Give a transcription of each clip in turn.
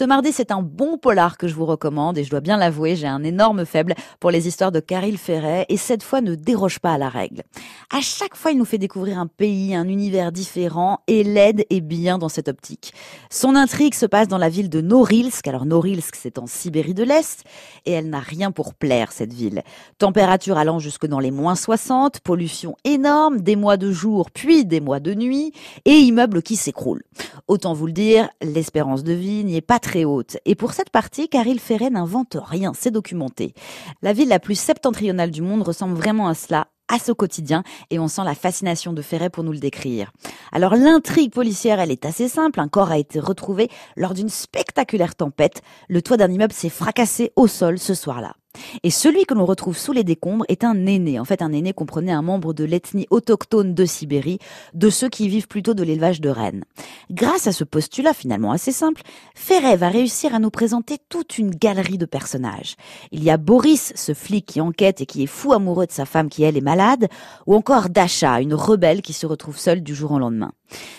Ce mardi, c'est un bon polar que je vous recommande et je dois bien l'avouer, j'ai un énorme faible pour les histoires de Caril Ferret et cette fois ne déroge pas à la règle. À chaque fois, il nous fait découvrir un pays, un univers différent et l'aide est bien dans cette optique. Son intrigue se passe dans la ville de Norilsk. Alors Norilsk, c'est en Sibérie de l'Est et elle n'a rien pour plaire, cette ville. Température allant jusque dans les moins 60, pollution énorme, des mois de jour puis des mois de nuit et immeubles qui s'écroulent. Autant vous le dire, l'espérance de vie n'y est pas très Et pour cette partie, Caril Ferret n'invente rien, c'est documenté. La ville la plus septentrionale du monde ressemble vraiment à cela, à ce quotidien et on sent la fascination de Ferret pour nous le décrire. Alors l'intrigue policière, elle est assez simple. Un corps a été retrouvé lors d'une spectaculaire tempête. Le toit d'un immeuble s'est fracassé au sol ce soir-là. Et celui que l'on retrouve sous les décombres est un aîné. En fait, un aîné comprenait un membre de l'ethnie autochtone de Sibérie, de ceux qui vivent plutôt de l'élevage de rennes. Grâce à ce postulat finalement assez simple, Ferret va réussir à nous présenter toute une galerie de personnages. Il y a Boris, ce flic qui enquête et qui est fou amoureux de sa femme qui elle est malade, ou encore Dasha, une rebelle qui se retrouve seule du jour au lendemain.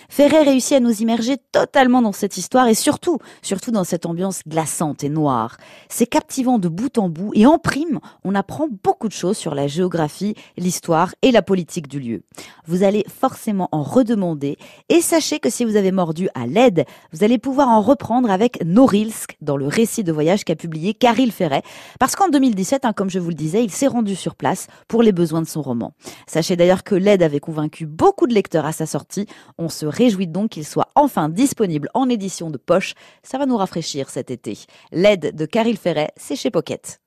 Ferret réussit à nous immerger totalement dans cette histoire et surtout, surtout dans cette ambiance glaçante et noire. C'est captivant de bout en bout et en prime, on apprend beaucoup de choses sur la géographie, l'histoire et la politique du lieu. Vous allez forcément en redemander et sachez que si vous avez mordu à l'aide, vous allez pouvoir en reprendre avec Norilsk dans le récit de voyage qu'a publié Caril Ferret parce qu'en 2017, hein, comme je vous le disais, il s'est rendu sur place pour les besoins de son roman. Sachez d'ailleurs que l'aide avait convaincu beaucoup de lecteurs à sa sortie. On se réjouit donc qu'il soit enfin disponible en édition de poche. Ça va nous rafraîchir cet été. L'aide de Caril Ferret, c'est chez Pocket.